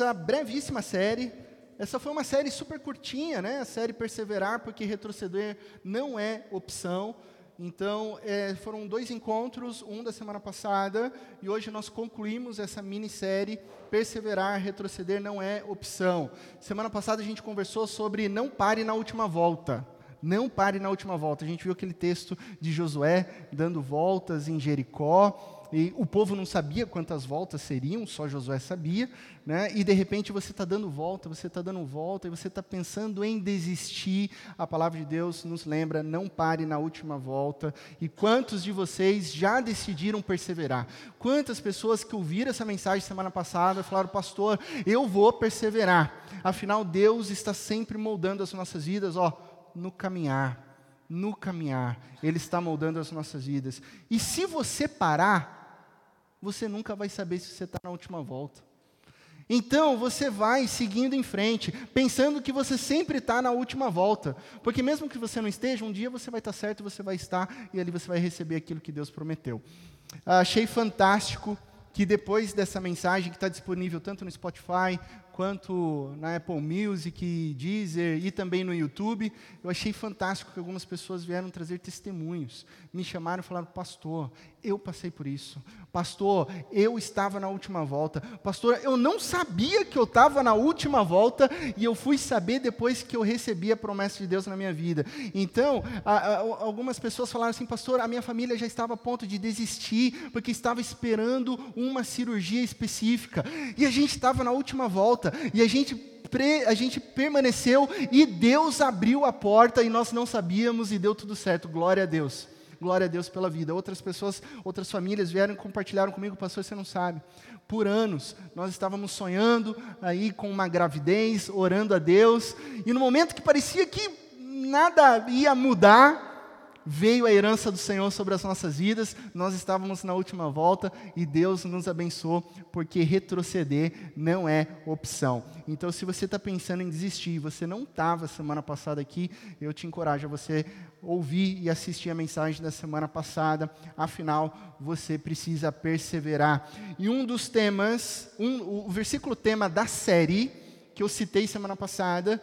nossa brevíssima série. Essa foi uma série super curtinha, né? A série Perseverar, porque retroceder não é opção. Então, é, foram dois encontros, um da semana passada, e hoje nós concluímos essa minissérie Perseverar, retroceder não é opção. Semana passada a gente conversou sobre não pare na última volta. Não pare na última volta. A gente viu aquele texto de Josué dando voltas em Jericó e o povo não sabia quantas voltas seriam, só Josué sabia, né? e de repente você está dando volta, você está dando volta, e você está pensando em desistir. A palavra de Deus nos lembra: não pare na última volta. E quantos de vocês já decidiram perseverar? Quantas pessoas que ouviram essa mensagem semana passada falaram, pastor, eu vou perseverar. Afinal, Deus está sempre moldando as nossas vidas, ó, no caminhar no caminhar, Ele está moldando as nossas vidas. E se você parar, você nunca vai saber se você está na última volta. Então você vai seguindo em frente, pensando que você sempre está na última volta, porque mesmo que você não esteja, um dia você vai estar certo, você vai estar e ali você vai receber aquilo que Deus prometeu. Achei fantástico que depois dessa mensagem que está disponível tanto no Spotify quanto na Apple Music, Deezer e também no YouTube, eu achei fantástico que algumas pessoas vieram trazer testemunhos. Me chamaram e falaram: Pastor, eu passei por isso. Pastor, eu estava na última volta. Pastor, eu não sabia que eu estava na última volta e eu fui saber depois que eu recebi a promessa de Deus na minha vida. Então, a, a, algumas pessoas falaram assim: Pastor, a minha família já estava a ponto de desistir porque estava esperando uma cirurgia específica e a gente estava na última volta e a gente a gente permaneceu e Deus abriu a porta e nós não sabíamos e deu tudo certo. Glória a Deus. Glória a Deus pela vida. Outras pessoas, outras famílias vieram e compartilharam comigo, pastor, você não sabe. Por anos nós estávamos sonhando aí com uma gravidez, orando a Deus, e no momento que parecia que nada ia mudar, veio a herança do Senhor sobre as nossas vidas, nós estávamos na última volta e Deus nos abençoou, porque retroceder não é opção. Então, se você está pensando em desistir, você não estava semana passada aqui, eu te encorajo a você ouvir e assistir a mensagem da semana passada, afinal, você precisa perseverar. E um dos temas, um, o versículo tema da série, que eu citei semana passada,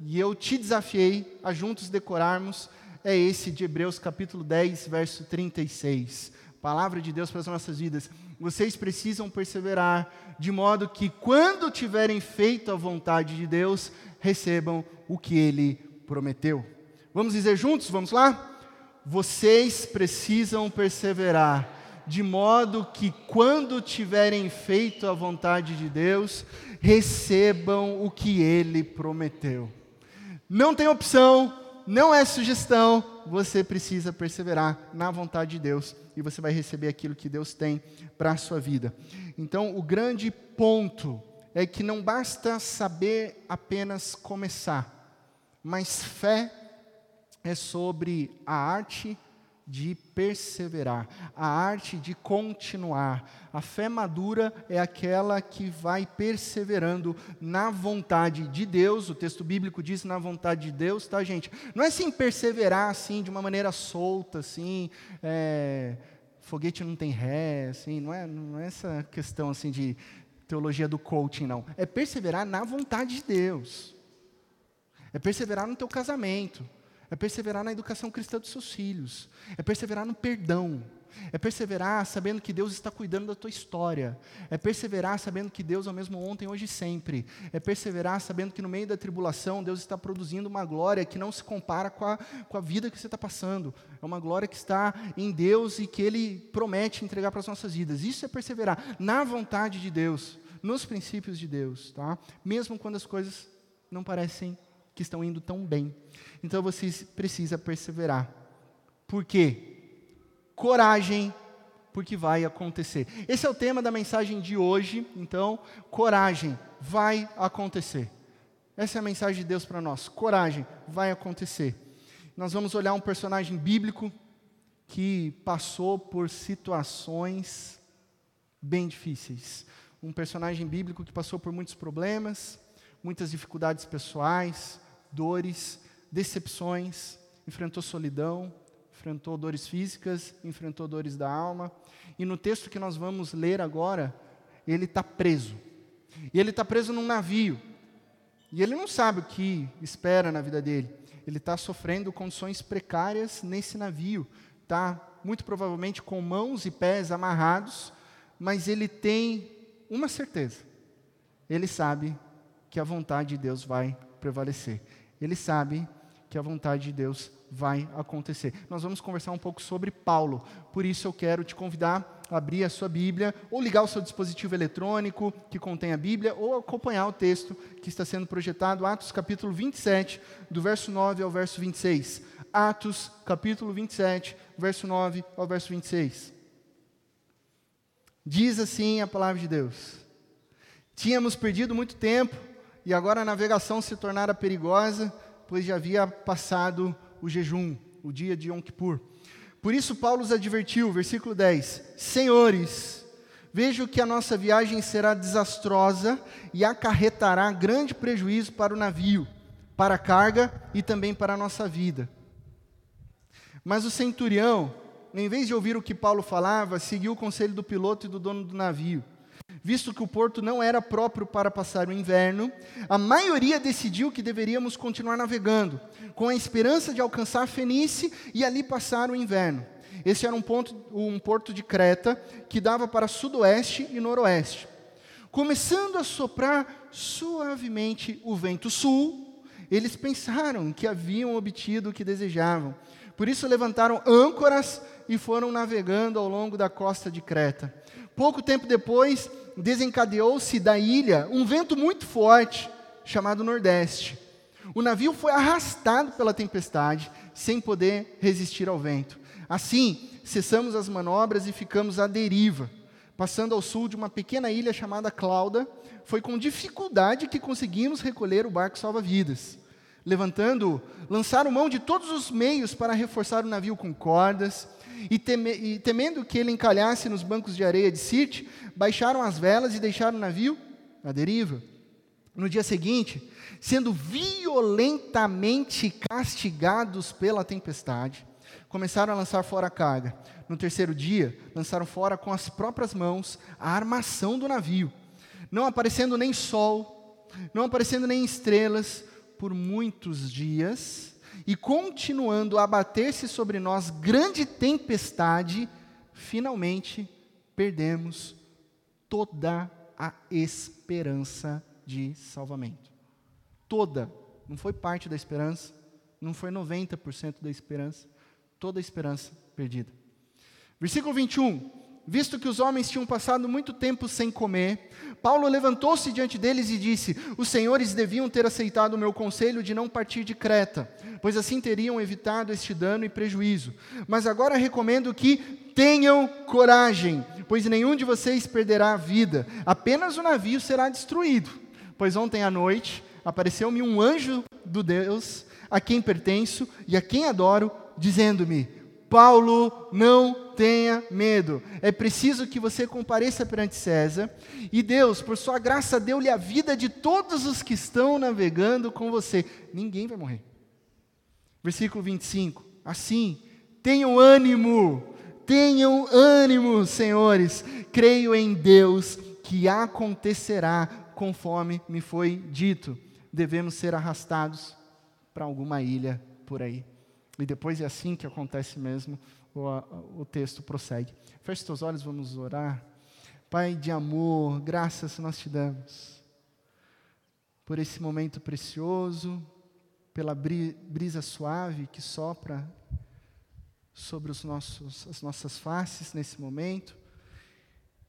e eu te desafiei a juntos decorarmos, é esse de Hebreus capítulo 10, verso 36. Palavra de Deus para as nossas vidas. Vocês precisam perseverar, de modo que, quando tiverem feito a vontade de Deus, recebam o que Ele prometeu. Vamos dizer juntos? Vamos lá? Vocês precisam perseverar, de modo que, quando tiverem feito a vontade de Deus, recebam o que Ele prometeu. Não tem opção não é sugestão, você precisa perseverar na vontade de Deus e você vai receber aquilo que Deus tem para a sua vida. Então, o grande ponto é que não basta saber apenas começar, mas fé é sobre a arte de perseverar, a arte de continuar. A fé madura é aquela que vai perseverando na vontade de Deus. O texto bíblico diz na vontade de Deus, tá, gente? Não é assim perseverar assim de uma maneira solta, assim. É, foguete não tem ré, assim. Não é, não é essa questão assim de teologia do coaching, não. É perseverar na vontade de Deus. É perseverar no teu casamento é perseverar na educação cristã dos seus filhos, é perseverar no perdão, é perseverar sabendo que Deus está cuidando da tua história, é perseverar sabendo que Deus é o mesmo ontem, hoje e sempre, é perseverar sabendo que no meio da tribulação Deus está produzindo uma glória que não se compara com a, com a vida que você está passando, é uma glória que está em Deus e que Ele promete entregar para as nossas vidas. Isso é perseverar na vontade de Deus, nos princípios de Deus, tá? Mesmo quando as coisas não parecem que estão indo tão bem. Então você precisa perseverar. Por quê? Coragem, porque vai acontecer. Esse é o tema da mensagem de hoje. Então, coragem, vai acontecer. Essa é a mensagem de Deus para nós. Coragem, vai acontecer. Nós vamos olhar um personagem bíblico que passou por situações bem difíceis. Um personagem bíblico que passou por muitos problemas, muitas dificuldades pessoais, dores, decepções, enfrentou solidão, enfrentou dores físicas, enfrentou dores da alma. E no texto que nós vamos ler agora, ele está preso. E ele está preso num navio. E ele não sabe o que espera na vida dele. Ele está sofrendo condições precárias nesse navio. Está, muito provavelmente, com mãos e pés amarrados, mas ele tem uma certeza. Ele sabe que a vontade de Deus vai prevalecer. Ele sabe que a vontade de Deus vai acontecer. Nós vamos conversar um pouco sobre Paulo, por isso eu quero te convidar a abrir a sua Bíblia, ou ligar o seu dispositivo eletrônico que contém a Bíblia, ou acompanhar o texto que está sendo projetado, Atos capítulo 27, do verso 9 ao verso 26. Atos capítulo 27, verso 9 ao verso 26. Diz assim a palavra de Deus: Tínhamos perdido muito tempo, e agora a navegação se tornara perigosa, pois já havia passado o jejum, o dia de Yom Kippur. Por isso, Paulo os advertiu, versículo 10: Senhores, vejo que a nossa viagem será desastrosa e acarretará grande prejuízo para o navio, para a carga e também para a nossa vida. Mas o centurião, em vez de ouvir o que Paulo falava, seguiu o conselho do piloto e do dono do navio visto que o porto não era próprio para passar o inverno, a maioria decidiu que deveríamos continuar navegando, com a esperança de alcançar a Fenície e ali passar o inverno. Esse era um, ponto, um porto de Creta que dava para sudoeste e noroeste. Começando a soprar suavemente o vento sul, eles pensaram que haviam obtido o que desejavam. Por isso levantaram âncoras e foram navegando ao longo da costa de Creta. Pouco tempo depois, desencadeou-se da ilha um vento muito forte, chamado Nordeste. O navio foi arrastado pela tempestade, sem poder resistir ao vento. Assim, cessamos as manobras e ficamos à deriva. Passando ao sul de uma pequena ilha chamada Clauda, foi com dificuldade que conseguimos recolher o barco salva-vidas. Levantando, lançaram mão de todos os meios para reforçar o navio com cordas, e, teme, e temendo que ele encalhasse nos bancos de areia de Sirte, baixaram as velas e deixaram o navio à deriva. No dia seguinte, sendo violentamente castigados pela tempestade, começaram a lançar fora a carga. No terceiro dia, lançaram fora com as próprias mãos a armação do navio, não aparecendo nem sol, não aparecendo nem estrelas, por muitos dias e continuando a abater-se sobre nós grande tempestade, finalmente perdemos toda a esperança de salvamento. Toda. Não foi parte da esperança, não foi 90% da esperança, toda a esperança perdida. Versículo 21. Visto que os homens tinham passado muito tempo sem comer, Paulo levantou-se diante deles e disse: Os senhores deviam ter aceitado o meu conselho de não partir de Creta, pois assim teriam evitado este dano e prejuízo. Mas agora recomendo que tenham coragem, pois nenhum de vocês perderá a vida, apenas o navio será destruído. Pois ontem à noite apareceu-me um anjo do Deus a quem pertenço e a quem adoro, dizendo-me: Paulo, não tenha medo. É preciso que você compareça perante César. E Deus, por sua graça, deu-lhe a vida de todos os que estão navegando com você. Ninguém vai morrer. Versículo 25. Assim, tenham ânimo, tenham ânimo, senhores. Creio em Deus que acontecerá conforme me foi dito. Devemos ser arrastados para alguma ilha por aí. E depois é assim que acontece mesmo, o, o texto prossegue. Feche seus olhos, vamos orar. Pai de amor, graças nós te damos por esse momento precioso, pela brisa suave que sopra sobre os nossos, as nossas faces nesse momento,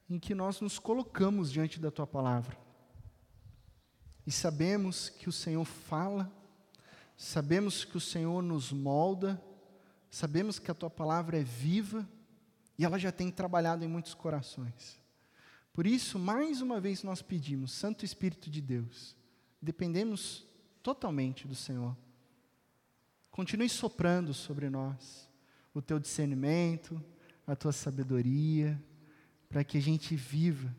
em que nós nos colocamos diante da tua palavra. E sabemos que o Senhor fala sabemos que o Senhor nos molda, sabemos que a tua palavra é viva e ela já tem trabalhado em muitos corações. Por isso, mais uma vez nós pedimos, Santo Espírito de Deus, dependemos totalmente do Senhor. Continue soprando sobre nós o teu discernimento, a tua sabedoria, para que a gente viva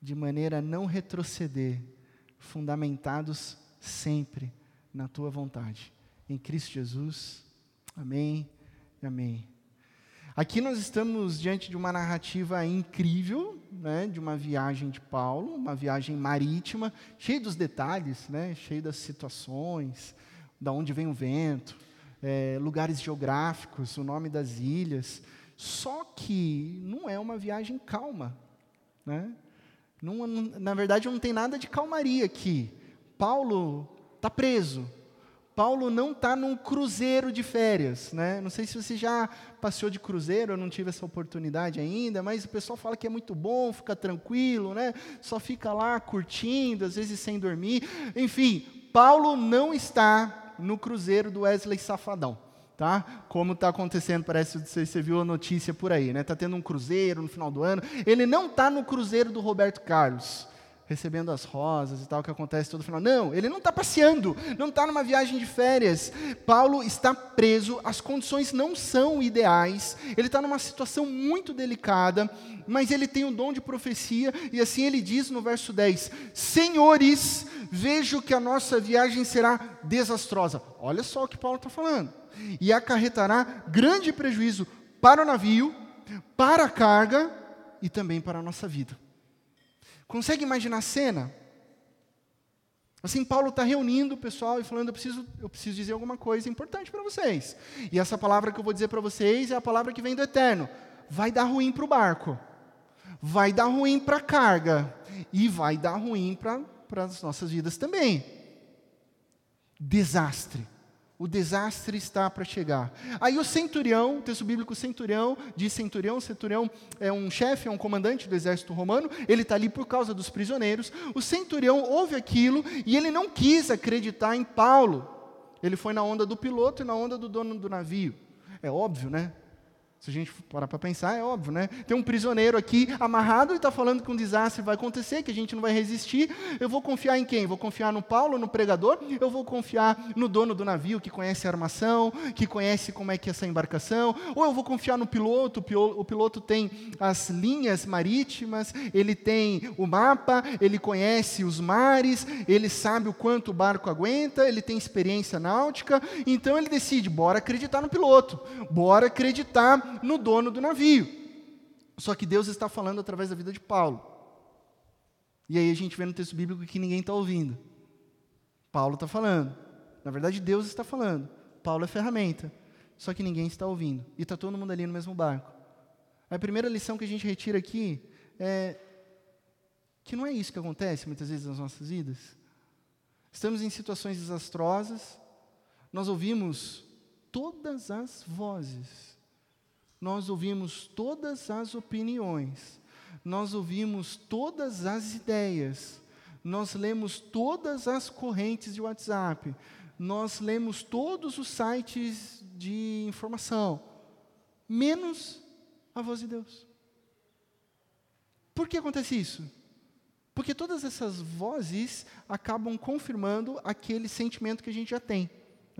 de maneira a não retroceder, fundamentados sempre na tua vontade. Em Cristo Jesus. Amém amém. Aqui nós estamos diante de uma narrativa incrível, né, de uma viagem de Paulo, uma viagem marítima, cheia dos detalhes, né, cheia das situações, da onde vem o vento, é, lugares geográficos, o nome das ilhas. Só que não é uma viagem calma. Né? Não, na verdade, não tem nada de calmaria aqui. Paulo está preso. Paulo não está num cruzeiro de férias. Né? Não sei se você já passeou de cruzeiro, eu não tive essa oportunidade ainda, mas o pessoal fala que é muito bom, fica tranquilo, né? só fica lá curtindo, às vezes sem dormir. Enfim, Paulo não está no cruzeiro do Wesley Safadão tá? Como está acontecendo, parece que você viu a notícia por aí, né? Está tendo um cruzeiro no final do ano. Ele não está no cruzeiro do Roberto Carlos, recebendo as rosas e tal, que acontece todo final. Não, ele não está passeando, não está numa viagem de férias. Paulo está preso, as condições não são ideais, ele está numa situação muito delicada, mas ele tem o dom de profecia, e assim ele diz no verso 10: Senhores, vejo que a nossa viagem será desastrosa. Olha só o que Paulo está falando e acarretará grande prejuízo para o navio, para a carga e também para a nossa vida. Consegue imaginar a cena? Assim, Paulo está reunindo o pessoal e falando: eu preciso, eu preciso dizer alguma coisa importante para vocês. E essa palavra que eu vou dizer para vocês é a palavra que vem do eterno. Vai dar ruim para o barco, vai dar ruim para a carga, e vai dar ruim para as nossas vidas também. Desastre o desastre está para chegar. Aí o centurião, o texto bíblico centurião, diz centurião, centurião é um chefe, é um comandante do exército romano, ele está ali por causa dos prisioneiros. O centurião ouve aquilo e ele não quis acreditar em Paulo. Ele foi na onda do piloto e na onda do dono do navio. É óbvio, né? Se a gente parar para pensar, é óbvio, né? Tem um prisioneiro aqui amarrado e está falando que um desastre vai acontecer, que a gente não vai resistir. Eu vou confiar em quem? Vou confiar no Paulo, no pregador? Eu vou confiar no dono do navio, que conhece a armação, que conhece como é que é essa embarcação? Ou eu vou confiar no piloto? O piloto tem as linhas marítimas, ele tem o mapa, ele conhece os mares, ele sabe o quanto o barco aguenta, ele tem experiência náutica. Então ele decide: bora acreditar no piloto, bora acreditar no dono do navio. Só que Deus está falando através da vida de Paulo. E aí a gente vê no texto bíblico que ninguém está ouvindo. Paulo está falando. Na verdade, Deus está falando. Paulo é ferramenta. Só que ninguém está ouvindo. E está todo mundo ali no mesmo barco. A primeira lição que a gente retira aqui é que não é isso que acontece muitas vezes nas nossas vidas. Estamos em situações desastrosas, nós ouvimos todas as vozes nós ouvimos todas as opiniões, nós ouvimos todas as ideias, nós lemos todas as correntes de WhatsApp, nós lemos todos os sites de informação, menos a voz de Deus. Por que acontece isso? Porque todas essas vozes acabam confirmando aquele sentimento que a gente já tem.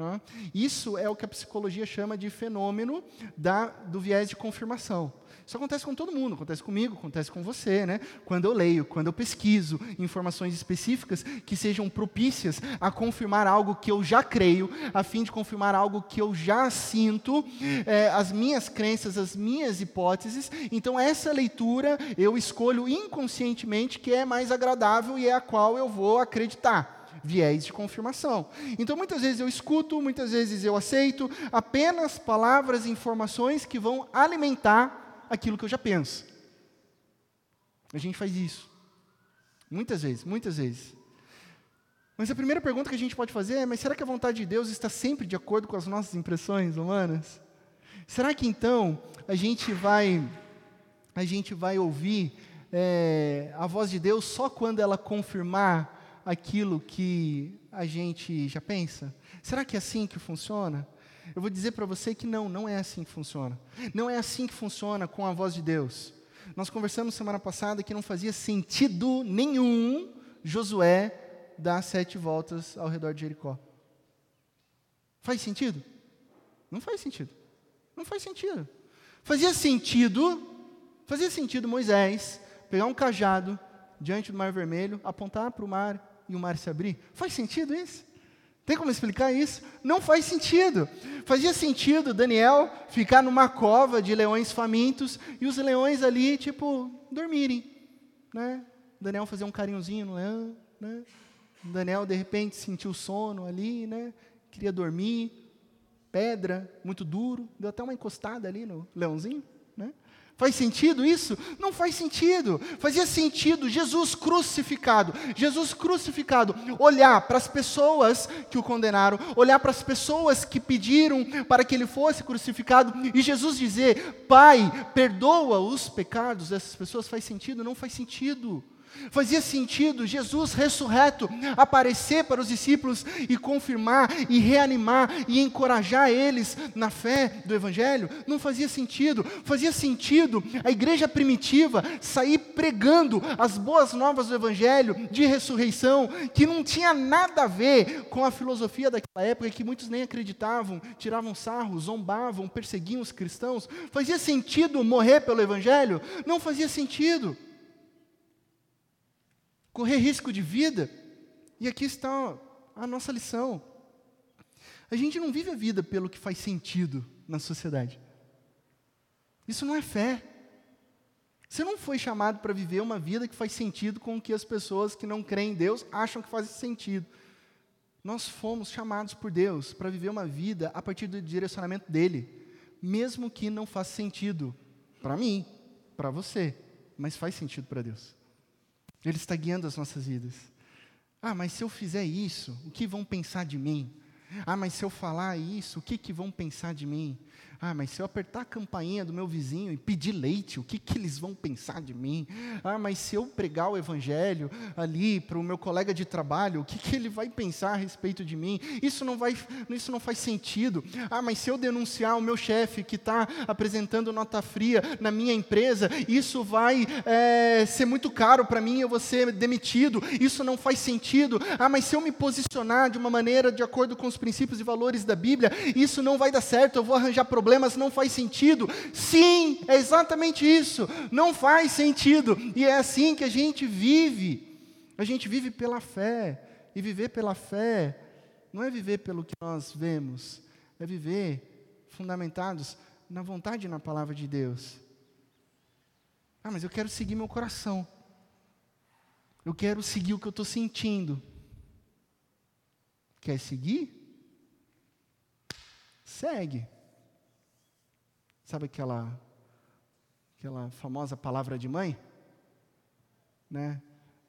Tá? Isso é o que a psicologia chama de fenômeno da, do viés de confirmação. Isso acontece com todo mundo, acontece comigo, acontece com você, né? Quando eu leio, quando eu pesquiso informações específicas que sejam propícias a confirmar algo que eu já creio, a fim de confirmar algo que eu já sinto, é, as minhas crenças, as minhas hipóteses. Então, essa leitura eu escolho inconscientemente que é mais agradável e é a qual eu vou acreditar viés de confirmação. Então, muitas vezes eu escuto, muitas vezes eu aceito apenas palavras e informações que vão alimentar aquilo que eu já penso. A gente faz isso. Muitas vezes, muitas vezes. Mas a primeira pergunta que a gente pode fazer é: mas será que a vontade de Deus está sempre de acordo com as nossas impressões humanas? Será que então a gente vai a gente vai ouvir é, a voz de Deus só quando ela confirmar aquilo que a gente já pensa? Será que é assim que funciona? Eu vou dizer para você que não, não é assim que funciona. Não é assim que funciona com a voz de Deus. Nós conversamos semana passada que não fazia sentido nenhum Josué dar sete voltas ao redor de Jericó. Faz sentido? Não faz sentido. Não faz sentido. Fazia sentido, fazia sentido Moisés pegar um cajado diante do Mar Vermelho, apontar para o mar e o mar se abrir? Faz sentido isso? Tem como explicar isso? Não faz sentido. Fazia sentido Daniel ficar numa cova de leões famintos e os leões ali, tipo, dormirem. Né? Daniel fazer um carinhozinho no leão. Né? Daniel, de repente, sentiu sono ali, né? queria dormir. Pedra, muito duro, deu até uma encostada ali no leãozinho. Faz sentido isso? Não faz sentido. Fazia sentido Jesus crucificado. Jesus crucificado. Olhar para as pessoas que o condenaram, olhar para as pessoas que pediram para que ele fosse crucificado e Jesus dizer: Pai, perdoa os pecados dessas pessoas. Faz sentido? Não faz sentido. Fazia sentido Jesus ressurreto aparecer para os discípulos e confirmar e reanimar e encorajar eles na fé do Evangelho? Não fazia sentido. Fazia sentido a igreja primitiva sair pregando as boas novas do Evangelho de ressurreição, que não tinha nada a ver com a filosofia daquela época, que muitos nem acreditavam, tiravam sarro, zombavam, perseguiam os cristãos. Fazia sentido morrer pelo Evangelho? Não fazia sentido correr risco de vida. E aqui está a nossa lição. A gente não vive a vida pelo que faz sentido na sociedade. Isso não é fé. Você não foi chamado para viver uma vida que faz sentido com o que as pessoas que não creem em Deus acham que faz sentido. Nós fomos chamados por Deus para viver uma vida a partir do direcionamento dele, mesmo que não faça sentido para mim, para você, mas faz sentido para Deus. Ele está guiando as nossas vidas. Ah, mas se eu fizer isso, o que vão pensar de mim? Ah, mas se eu falar isso, o que, que vão pensar de mim? Ah, mas se eu apertar a campainha do meu vizinho e pedir leite, o que, que eles vão pensar de mim? Ah, mas se eu pregar o evangelho ali para o meu colega de trabalho, o que, que ele vai pensar a respeito de mim? Isso não, vai, isso não faz sentido. Ah, mas se eu denunciar o meu chefe que está apresentando nota fria na minha empresa, isso vai é, ser muito caro para mim, eu vou ser demitido. Isso não faz sentido. Ah, mas se eu me posicionar de uma maneira de acordo com os princípios e valores da Bíblia, isso não vai dar certo, eu vou arranjar problemas não faz sentido. Sim, é exatamente isso. Não faz sentido. E é assim que a gente vive. A gente vive pela fé. E viver pela fé não é viver pelo que nós vemos, é viver fundamentados na vontade e na palavra de Deus. Ah, mas eu quero seguir meu coração. Eu quero seguir o que eu estou sentindo. Quer seguir? Segue. Sabe aquela aquela famosa palavra de mãe? Né?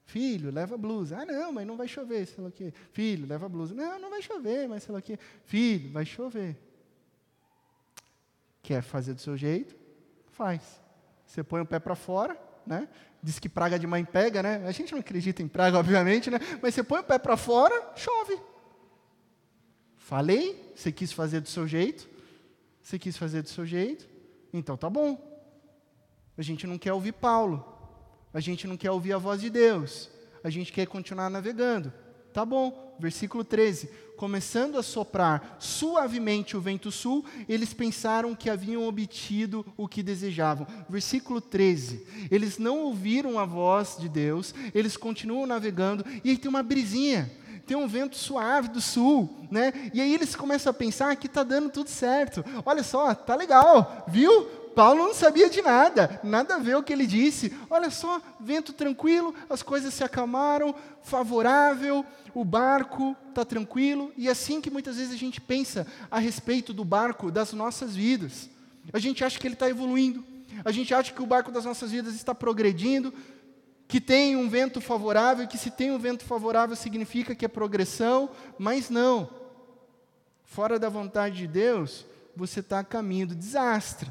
Filho, leva blusa. Ah, não, mas não vai chover, sei lá o quê. Filho, leva blusa. Não, não vai chover, mas sei lá o quê. Filho, vai chover. Quer fazer do seu jeito? Faz. Você põe o pé para fora, né? Diz que praga de mãe pega, né? A gente não acredita em praga, obviamente, né? Mas você põe o pé para fora, chove. Falei, você quis fazer do seu jeito, você quis fazer do seu jeito, então tá bom. A gente não quer ouvir Paulo. A gente não quer ouvir a voz de Deus. A gente quer continuar navegando. Tá bom. Versículo 13. Começando a soprar suavemente o vento sul, eles pensaram que haviam obtido o que desejavam. Versículo 13. Eles não ouviram a voz de Deus, eles continuam navegando e aí tem uma brisinha tem um vento suave do sul, né? E aí eles começam a pensar que está dando tudo certo. Olha só, tá legal, viu? Paulo não sabia de nada, nada a ver o que ele disse. Olha só, vento tranquilo, as coisas se acalmaram, favorável, o barco está tranquilo. E é assim que muitas vezes a gente pensa a respeito do barco das nossas vidas. A gente acha que ele está evoluindo, a gente acha que o barco das nossas vidas está progredindo, que tem um vento favorável, que se tem um vento favorável significa que é progressão, mas não. Fora da vontade de Deus, você está a caminho do desastre.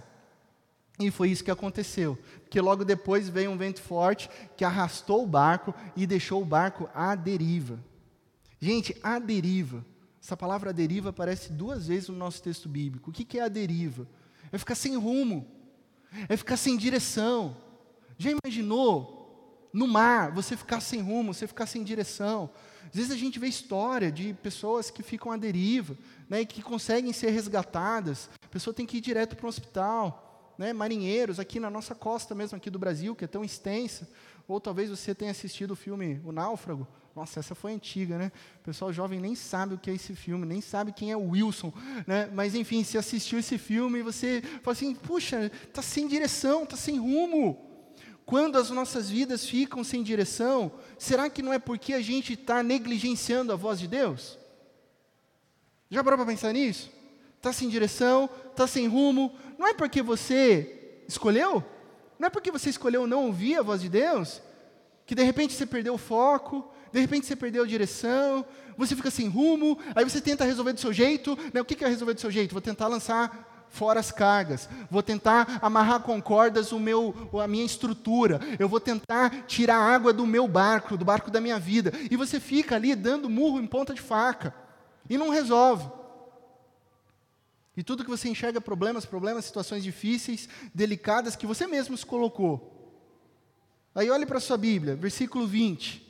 E foi isso que aconteceu, porque logo depois veio um vento forte que arrastou o barco e deixou o barco à deriva. Gente, à deriva. Essa palavra deriva aparece duas vezes no nosso texto bíblico. O que é a deriva? É ficar sem rumo, é ficar sem direção. Já imaginou no mar, você ficar sem rumo, você ficar sem direção. Às vezes a gente vê história de pessoas que ficam à deriva, né, e que conseguem ser resgatadas. A pessoa tem que ir direto para o hospital. Né, marinheiros aqui na nossa costa mesmo aqui do Brasil, que é tão extensa, ou talvez você tenha assistido o filme O Náufrago. Nossa, essa foi antiga, né? O pessoal jovem nem sabe o que é esse filme, nem sabe quem é o Wilson, né? Mas enfim, se assistiu esse filme você fala assim, puxa, tá sem direção, tá sem rumo. Quando as nossas vidas ficam sem direção, será que não é porque a gente está negligenciando a voz de Deus? Já parou para pensar nisso? Está sem direção, está sem rumo. Não é porque você escolheu? Não é porque você escolheu não ouvir a voz de Deus? Que de repente você perdeu o foco, de repente você perdeu a direção, você fica sem rumo, aí você tenta resolver do seu jeito. Né? O que é resolver do seu jeito? Vou tentar lançar fora as cargas, vou tentar amarrar com cordas o meu, a minha estrutura, eu vou tentar tirar água do meu barco, do barco da minha vida. E você fica ali dando murro em ponta de faca e não resolve. E tudo que você enxerga problemas, problemas, situações difíceis, delicadas que você mesmo se colocou. Aí olhe para a sua Bíblia, versículo 20.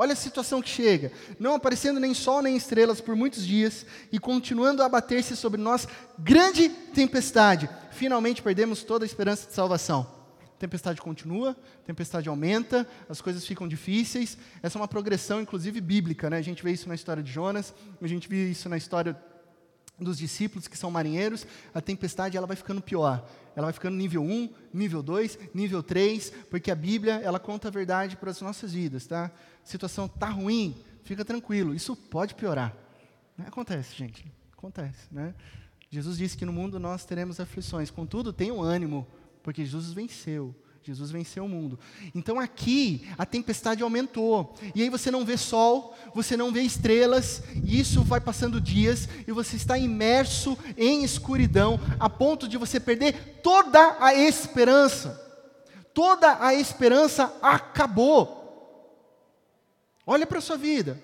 Olha a situação que chega. Não aparecendo nem sol nem estrelas por muitos dias e continuando a abater-se sobre nós grande tempestade. Finalmente perdemos toda a esperança de salvação. Tempestade continua, tempestade aumenta, as coisas ficam difíceis. Essa é uma progressão, inclusive, bíblica. Né? A gente vê isso na história de Jonas, a gente vê isso na história dos discípulos que são marinheiros, a tempestade ela vai ficando pior. Ela vai ficando nível 1, nível 2, nível 3, porque a Bíblia ela conta a verdade para as nossas vidas, tá? A situação está ruim, fica tranquilo, isso pode piorar. Acontece, gente, acontece, né? Jesus disse que no mundo nós teremos aflições, contudo, tenham ânimo, porque Jesus venceu. Jesus venceu o mundo. Então aqui a tempestade aumentou. E aí você não vê sol, você não vê estrelas, e isso vai passando dias e você está imerso em escuridão a ponto de você perder toda a esperança. Toda a esperança acabou. Olha para a sua vida.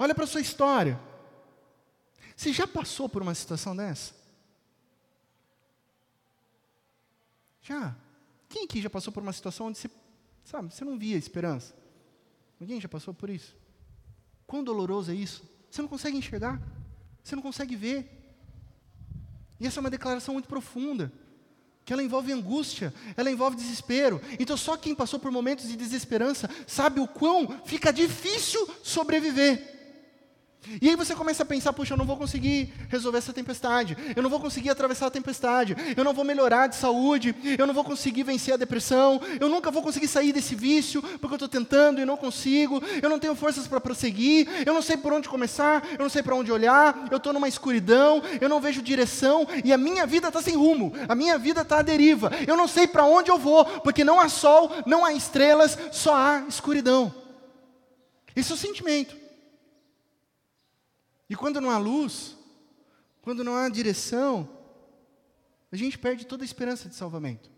Olha para a sua história. Você já passou por uma situação dessa? Já. Quem aqui já passou por uma situação onde você, sabe, você não via esperança? Alguém já passou por isso? Quão doloroso é isso? Você não consegue enxergar, você não consegue ver. E essa é uma declaração muito profunda, que ela envolve angústia, ela envolve desespero. Então só quem passou por momentos de desesperança sabe o quão fica difícil sobreviver. E aí você começa a pensar, puxa, eu não vou conseguir resolver essa tempestade, eu não vou conseguir atravessar a tempestade, eu não vou melhorar de saúde, eu não vou conseguir vencer a depressão, eu nunca vou conseguir sair desse vício, porque eu estou tentando e não consigo, eu não tenho forças para prosseguir, eu não sei por onde começar, eu não sei para onde olhar, eu estou numa escuridão, eu não vejo direção, e a minha vida está sem rumo, a minha vida está à deriva, eu não sei para onde eu vou, porque não há sol, não há estrelas, só há escuridão. Esse é o sentimento. E quando não há luz, quando não há direção, a gente perde toda a esperança de salvamento.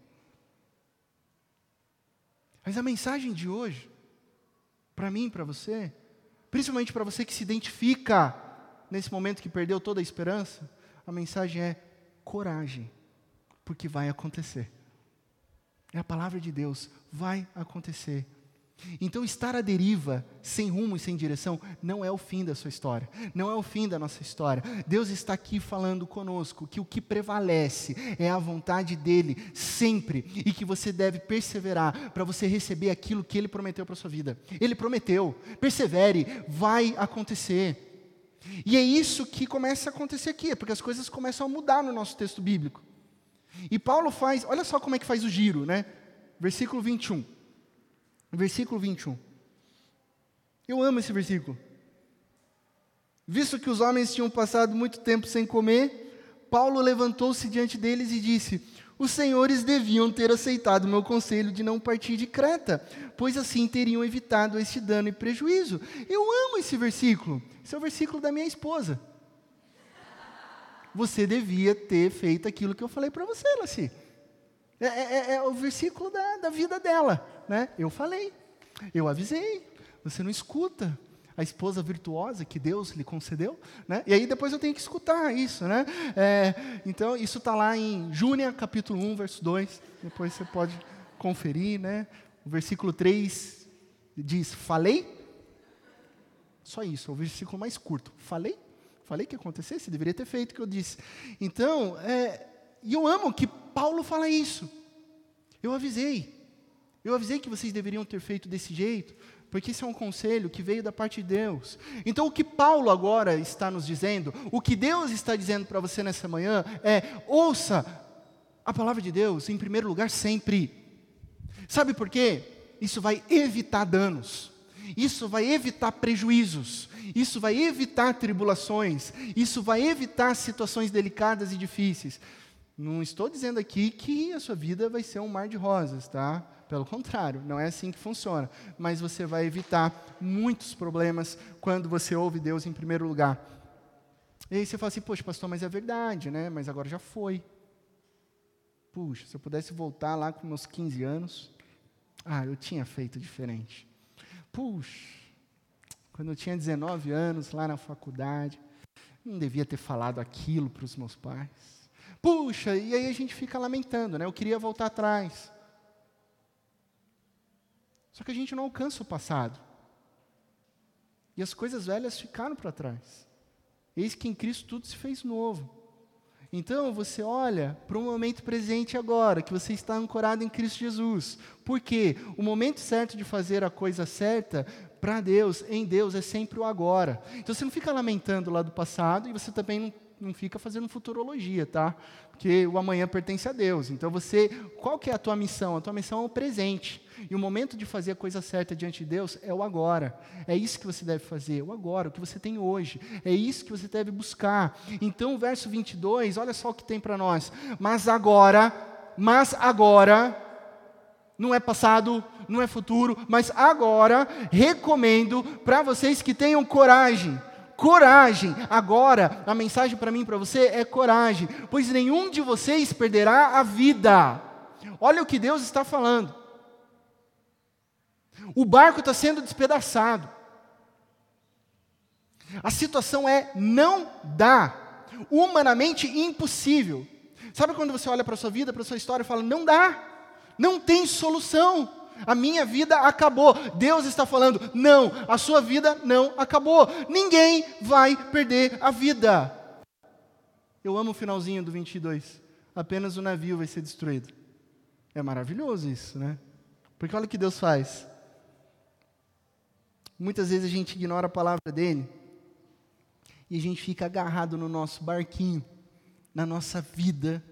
Mas a mensagem de hoje, para mim e para você, principalmente para você que se identifica nesse momento que perdeu toda a esperança, a mensagem é coragem, porque vai acontecer. É a palavra de Deus, vai acontecer. Então, estar à deriva, sem rumo e sem direção, não é o fim da sua história, não é o fim da nossa história. Deus está aqui falando conosco que o que prevalece é a vontade dEle, sempre, e que você deve perseverar para você receber aquilo que Ele prometeu para a sua vida. Ele prometeu, persevere, vai acontecer. E é isso que começa a acontecer aqui, é porque as coisas começam a mudar no nosso texto bíblico. E Paulo faz, olha só como é que faz o giro, né? Versículo 21. Versículo 21. Eu amo esse versículo. Visto que os homens tinham passado muito tempo sem comer, Paulo levantou-se diante deles e disse: Os senhores deviam ter aceitado o meu conselho de não partir de Creta, pois assim teriam evitado este dano e prejuízo. Eu amo esse versículo. Esse é o versículo da minha esposa. Você devia ter feito aquilo que eu falei para você, Laci. É, é, é, é, o versículo da, da vida dela. Né? Eu falei, eu avisei, você não escuta a esposa virtuosa que Deus lhe concedeu, né? E aí depois eu tenho que escutar isso, né? É, então isso está lá em Júnia capítulo 1, verso 2, depois você pode conferir, né? O versículo 3 diz, falei, só isso, é o versículo mais curto, falei, falei que acontecesse, deveria ter feito o que eu disse. Então, é, e eu amo que Paulo fala isso. Eu avisei. Eu avisei que vocês deveriam ter feito desse jeito, porque esse é um conselho que veio da parte de Deus. Então, o que Paulo agora está nos dizendo, o que Deus está dizendo para você nessa manhã é: ouça a palavra de Deus em primeiro lugar sempre. Sabe por quê? Isso vai evitar danos. Isso vai evitar prejuízos, isso vai evitar tribulações, isso vai evitar situações delicadas e difíceis. Não estou dizendo aqui que a sua vida vai ser um mar de rosas, tá? Pelo contrário, não é assim que funciona. Mas você vai evitar muitos problemas quando você ouve Deus em primeiro lugar. E aí você fala assim, poxa, pastor, mas é verdade, né? Mas agora já foi. Puxa, se eu pudesse voltar lá com meus 15 anos, ah, eu tinha feito diferente. Puxa, quando eu tinha 19 anos, lá na faculdade, não devia ter falado aquilo para os meus pais. Puxa, e aí a gente fica lamentando, né? Eu queria voltar atrás. Só que a gente não alcança o passado. E as coisas velhas ficaram para trás. Eis que em Cristo tudo se fez novo. Então você olha para o momento presente agora, que você está ancorado em Cristo Jesus. Por quê? O momento certo de fazer a coisa certa para Deus, em Deus, é sempre o agora. Então você não fica lamentando lá do passado e você também não não fica fazendo futurologia, tá? Porque o amanhã pertence a Deus. Então você, qual que é a tua missão? A tua missão é o presente. E o momento de fazer a coisa certa diante de Deus é o agora. É isso que você deve fazer, o agora, o que você tem hoje. É isso que você deve buscar. Então, o verso 22, olha só o que tem para nós. Mas agora, mas agora, não é passado, não é futuro, mas agora recomendo para vocês que tenham coragem coragem. Agora, a mensagem para mim e para você é coragem, pois nenhum de vocês perderá a vida. Olha o que Deus está falando. O barco está sendo despedaçado. A situação é não dá. Humanamente impossível. Sabe quando você olha para a sua vida, para a sua história e fala: não dá, não tem solução a minha vida acabou. Deus está falando, não, a sua vida não acabou. Ninguém vai perder a vida. Eu amo o finalzinho do 22. Apenas o navio vai ser destruído. É maravilhoso isso, né? Porque olha o que Deus faz. Muitas vezes a gente ignora a palavra dele e a gente fica agarrado no nosso barquinho, na nossa vida,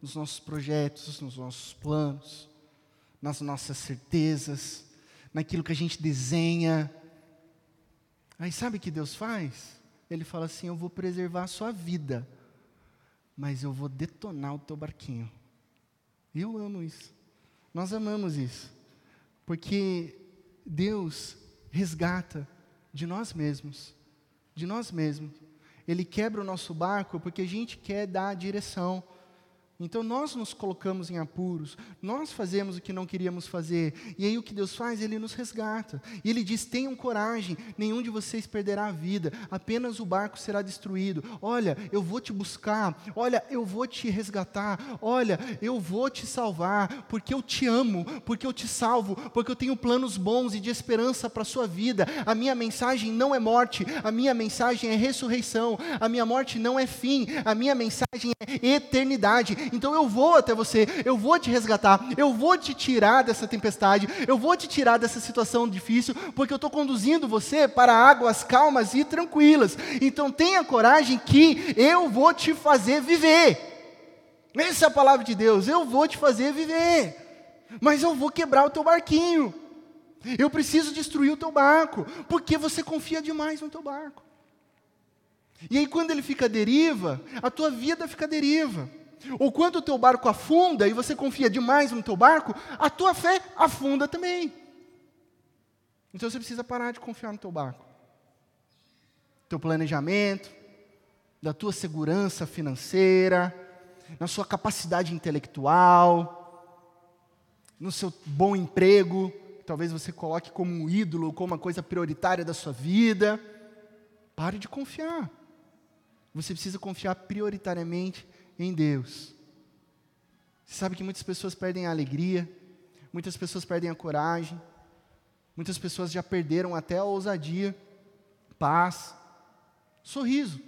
nos nossos projetos, nos nossos planos nas nossas certezas, naquilo que a gente desenha. Aí sabe o que Deus faz? Ele fala assim: Eu vou preservar a sua vida, mas eu vou detonar o teu barquinho. Eu amo isso. Nós amamos isso. Porque Deus resgata de nós mesmos, de nós mesmos. Ele quebra o nosso barco porque a gente quer dar a direção. Então nós nos colocamos em apuros, nós fazemos o que não queríamos fazer, e aí o que Deus faz? Ele nos resgata. E Ele diz: tenham coragem, nenhum de vocês perderá a vida, apenas o barco será destruído. Olha, eu vou te buscar, olha, eu vou te resgatar, olha, eu vou te salvar, porque eu te amo, porque eu te salvo, porque eu tenho planos bons e de esperança para a sua vida. A minha mensagem não é morte, a minha mensagem é ressurreição, a minha morte não é fim, a minha mensagem é eternidade. Então eu vou até você, eu vou te resgatar, eu vou te tirar dessa tempestade, eu vou te tirar dessa situação difícil, porque eu estou conduzindo você para águas calmas e tranquilas. Então tenha coragem que eu vou te fazer viver. Essa é a palavra de Deus, eu vou te fazer viver, mas eu vou quebrar o teu barquinho. Eu preciso destruir o teu barco, porque você confia demais no teu barco. E aí, quando ele fica à deriva, a tua vida fica à deriva. Ou quando o teu barco afunda e você confia demais no teu barco, a tua fé afunda também. Então você precisa parar de confiar no teu barco. Teu planejamento, da tua segurança financeira, na sua capacidade intelectual, no seu bom emprego, talvez você coloque como um ídolo, como uma coisa prioritária da sua vida. Pare de confiar. Você precisa confiar prioritariamente em Deus. Você sabe que muitas pessoas perdem a alegria, muitas pessoas perdem a coragem, muitas pessoas já perderam até a ousadia, paz, sorriso.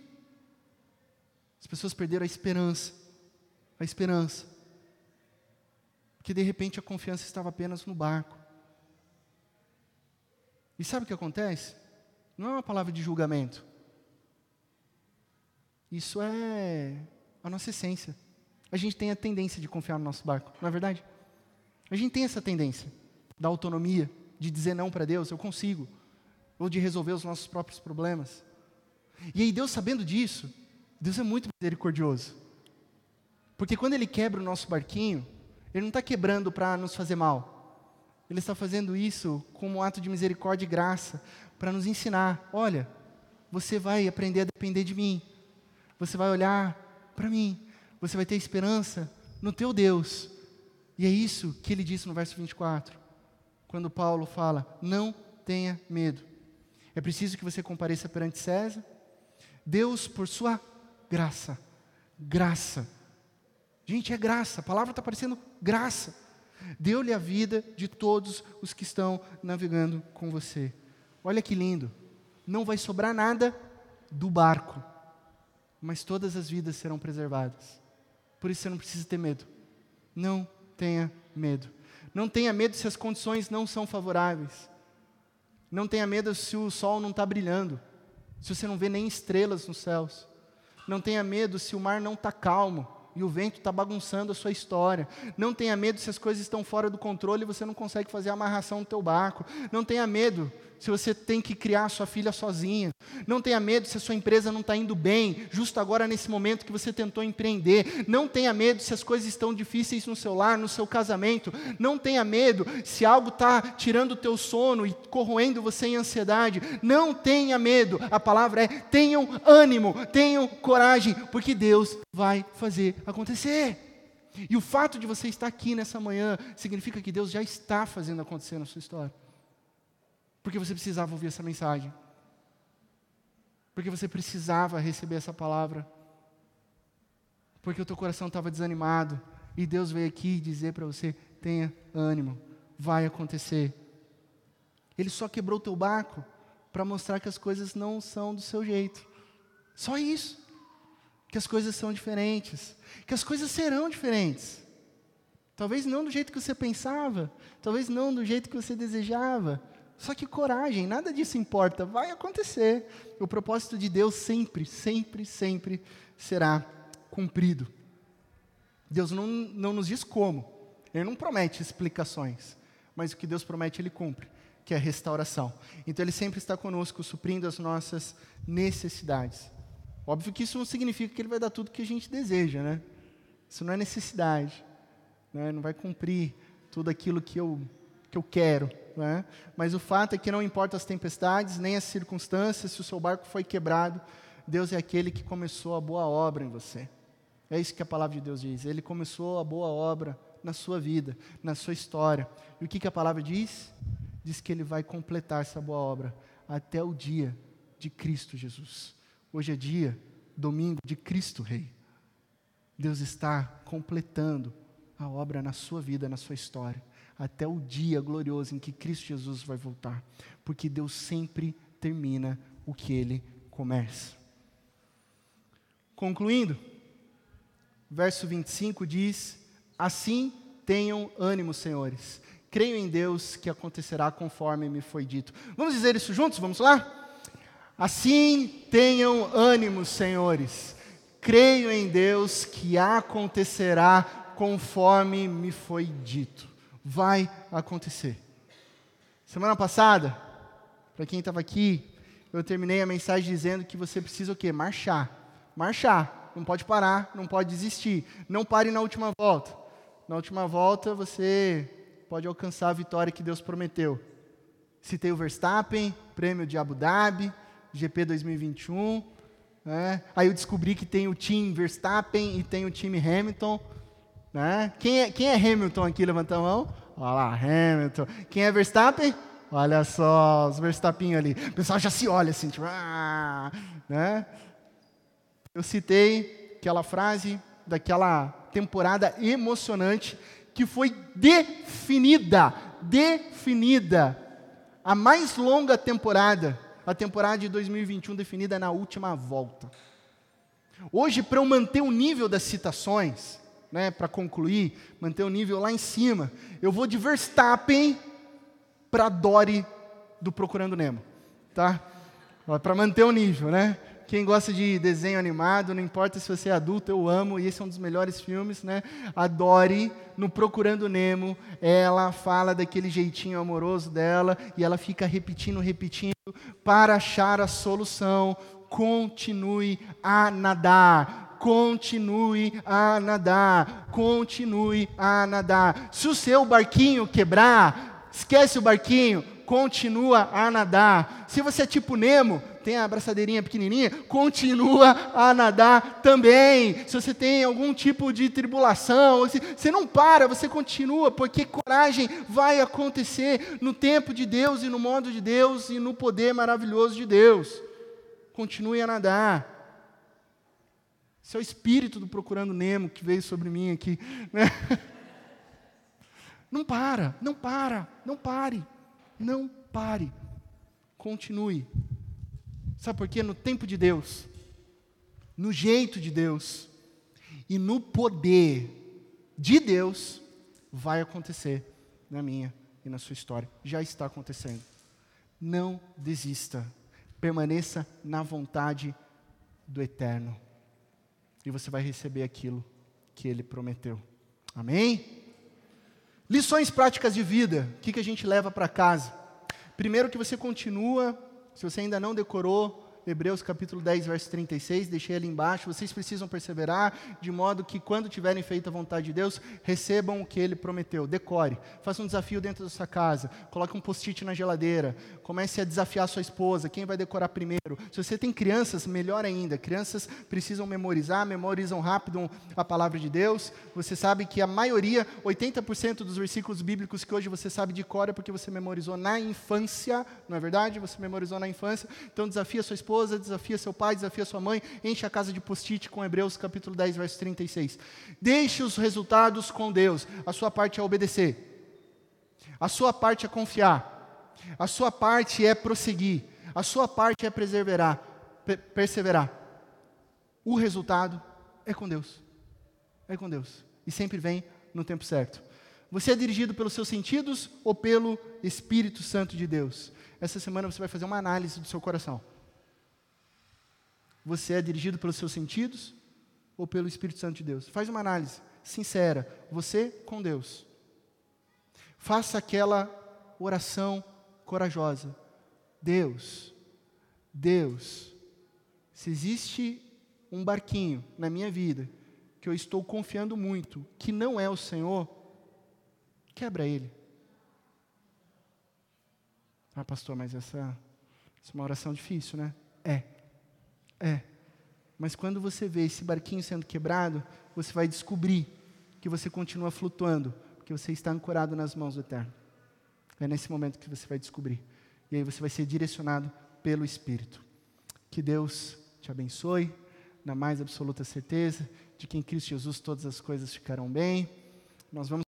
As pessoas perderam a esperança, a esperança. Porque de repente a confiança estava apenas no barco. E sabe o que acontece? Não é uma palavra de julgamento. Isso é a nossa essência. A gente tem a tendência de confiar no nosso barco, não é verdade? A gente tem essa tendência da autonomia, de dizer não para Deus, eu consigo, ou de resolver os nossos próprios problemas. E aí, Deus, sabendo disso, Deus é muito misericordioso. Porque quando Ele quebra o nosso barquinho, Ele não está quebrando para nos fazer mal. Ele está fazendo isso como um ato de misericórdia e graça, para nos ensinar: olha, você vai aprender a depender de mim, você vai olhar para mim, você vai ter esperança no teu Deus. E é isso que ele disse no verso 24, quando Paulo fala: não tenha medo. É preciso que você compareça perante César. Deus, por sua graça, graça. Gente, é graça, a palavra está parecendo graça. Deu-lhe a vida de todos os que estão navegando com você. Olha que lindo. Não vai sobrar nada do barco, mas todas as vidas serão preservadas. Por isso você não precisa ter medo. Não tenha medo. Não tenha medo se as condições não são favoráveis. Não tenha medo se o sol não está brilhando. Se você não vê nem estrelas nos céus. Não tenha medo se o mar não está calmo e o vento está bagunçando a sua história. Não tenha medo se as coisas estão fora do controle e você não consegue fazer a amarração do teu barco. Não tenha medo se você tem que criar sua filha sozinha. Não tenha medo se a sua empresa não está indo bem, justo agora nesse momento que você tentou empreender. Não tenha medo se as coisas estão difíceis no seu lar, no seu casamento. Não tenha medo se algo está tirando o teu sono e corroendo você em ansiedade. Não tenha medo. A palavra é: tenham ânimo, tenham coragem, porque Deus vai fazer acontecer. E o fato de você estar aqui nessa manhã significa que Deus já está fazendo acontecer na sua história. Porque você precisava ouvir essa mensagem. Porque você precisava receber essa palavra. Porque o teu coração estava desanimado. E Deus veio aqui dizer para você: tenha ânimo, vai acontecer. Ele só quebrou o teu barco para mostrar que as coisas não são do seu jeito. Só isso. Que as coisas são diferentes. Que as coisas serão diferentes. Talvez não do jeito que você pensava, talvez não do jeito que você desejava, só que coragem, nada disso importa, vai acontecer. O propósito de Deus sempre, sempre, sempre será cumprido. Deus não, não nos diz como, Ele não promete explicações, mas o que Deus promete, Ele cumpre, que é a restauração. Então Ele sempre está conosco, suprindo as nossas necessidades. Óbvio que isso não significa que Ele vai dar tudo que a gente deseja, né? Isso não é necessidade, né? não vai cumprir tudo aquilo que eu, que eu quero né? mas o fato é que não importa as tempestades, nem as circunstâncias, se o seu barco foi quebrado, Deus é aquele que começou a boa obra em você. É isso que a palavra de Deus diz. Ele começou a boa obra na sua vida, na sua história. E o que, que a palavra diz? Diz que ele vai completar essa boa obra até o dia de Cristo Jesus. Hoje é dia, domingo de Cristo Rei. Deus está completando a obra na sua vida, na sua história até o dia glorioso em que Cristo Jesus vai voltar, porque Deus sempre termina o que ele começa. Concluindo, verso 25 diz: Assim tenham ânimo, senhores. Creio em Deus que acontecerá conforme me foi dito. Vamos dizer isso juntos? Vamos lá? Assim tenham ânimo, senhores. Creio em Deus que acontecerá conforme me foi dito vai acontecer. Semana passada, para quem estava aqui, eu terminei a mensagem dizendo que você precisa o quê? Marchar. Marchar. Não pode parar, não pode desistir. Não pare na última volta. Na última volta você pode alcançar a vitória que Deus prometeu. Citei o Verstappen, prêmio de Abu Dhabi, GP 2021. Né? Aí eu descobri que tem o time Verstappen e tem o time Hamilton. Né? Quem, é, quem é Hamilton aqui? Levanta a mão. Olha lá, Hamilton. Quem é Verstappen? Olha só, os Verstappen ali. O pessoal já se olha assim, tipo, ah, né? Eu citei aquela frase daquela temporada emocionante que foi definida, definida, a mais longa temporada, a temporada de 2021 definida na última volta. Hoje, para eu manter o nível das citações, né, para concluir, manter o nível lá em cima, eu vou de Verstappen para Dory do Procurando Nemo, tá? Para manter o nível, né? Quem gosta de desenho animado, não importa se você é adulto, eu amo, e esse é um dos melhores filmes, né? A Dory, no Procurando Nemo, ela fala daquele jeitinho amoroso dela, e ela fica repetindo, repetindo, para achar a solução. Continue a nadar, continue a nadar, continue a nadar. Se o seu barquinho quebrar, esquece o barquinho, continua a nadar. Se você é tipo Nemo, tem a abraçadeirinha pequenininha, continua a nadar também. Se você tem algum tipo de tribulação, você não para, você continua, porque coragem vai acontecer no tempo de Deus e no modo de Deus e no poder maravilhoso de Deus. Continue a nadar. Esse é o espírito do Procurando Nemo que veio sobre mim aqui. Né? Não para, não para, não pare, não pare. Continue. Sabe por quê? No tempo de Deus, no jeito de Deus e no poder de Deus, vai acontecer na minha e na sua história. Já está acontecendo. Não desista. Permaneça na vontade do Eterno. E você vai receber aquilo que Ele prometeu. Amém? Lições práticas de vida. O que, que a gente leva para casa? Primeiro, que você continua se você ainda não decorou, Hebreus capítulo 10, verso 36, deixei ali embaixo. Vocês precisam perseverar, de modo que, quando tiverem feito a vontade de Deus, recebam o que Ele prometeu. Decore. Faça um desafio dentro da sua casa. Coloque um post-it na geladeira. Comece a desafiar sua esposa. Quem vai decorar primeiro? Se você tem crianças, melhor ainda. Crianças precisam memorizar, memorizam rápido a palavra de Deus. Você sabe que a maioria, 80% dos versículos bíblicos que hoje você sabe de cor é porque você memorizou na infância. Não é verdade? Você memorizou na infância. Então, desafia sua esposa esposa, desafia seu pai, desafia sua mãe, enche a casa de post-it com Hebreus capítulo 10, verso 36. Deixe os resultados com Deus. A sua parte é obedecer. A sua parte é confiar. A sua parte é prosseguir. A sua parte é perseverar. perseverar. O resultado é com Deus. É com Deus. E sempre vem no tempo certo. Você é dirigido pelos seus sentidos ou pelo Espírito Santo de Deus? Essa semana você vai fazer uma análise do seu coração. Você é dirigido pelos seus sentidos ou pelo Espírito Santo de Deus? Faz uma análise sincera, você com Deus. Faça aquela oração corajosa. Deus, Deus, se existe um barquinho na minha vida que eu estou confiando muito, que não é o Senhor, quebra ele. Ah, pastor, mas essa, essa é uma oração difícil, né? É. É. Mas quando você vê esse barquinho sendo quebrado, você vai descobrir que você continua flutuando, porque você está ancorado nas mãos do Eterno. É nesse momento que você vai descobrir. E aí você vai ser direcionado pelo Espírito. Que Deus te abençoe, na mais absoluta certeza de que em Cristo Jesus todas as coisas ficarão bem. Nós vamos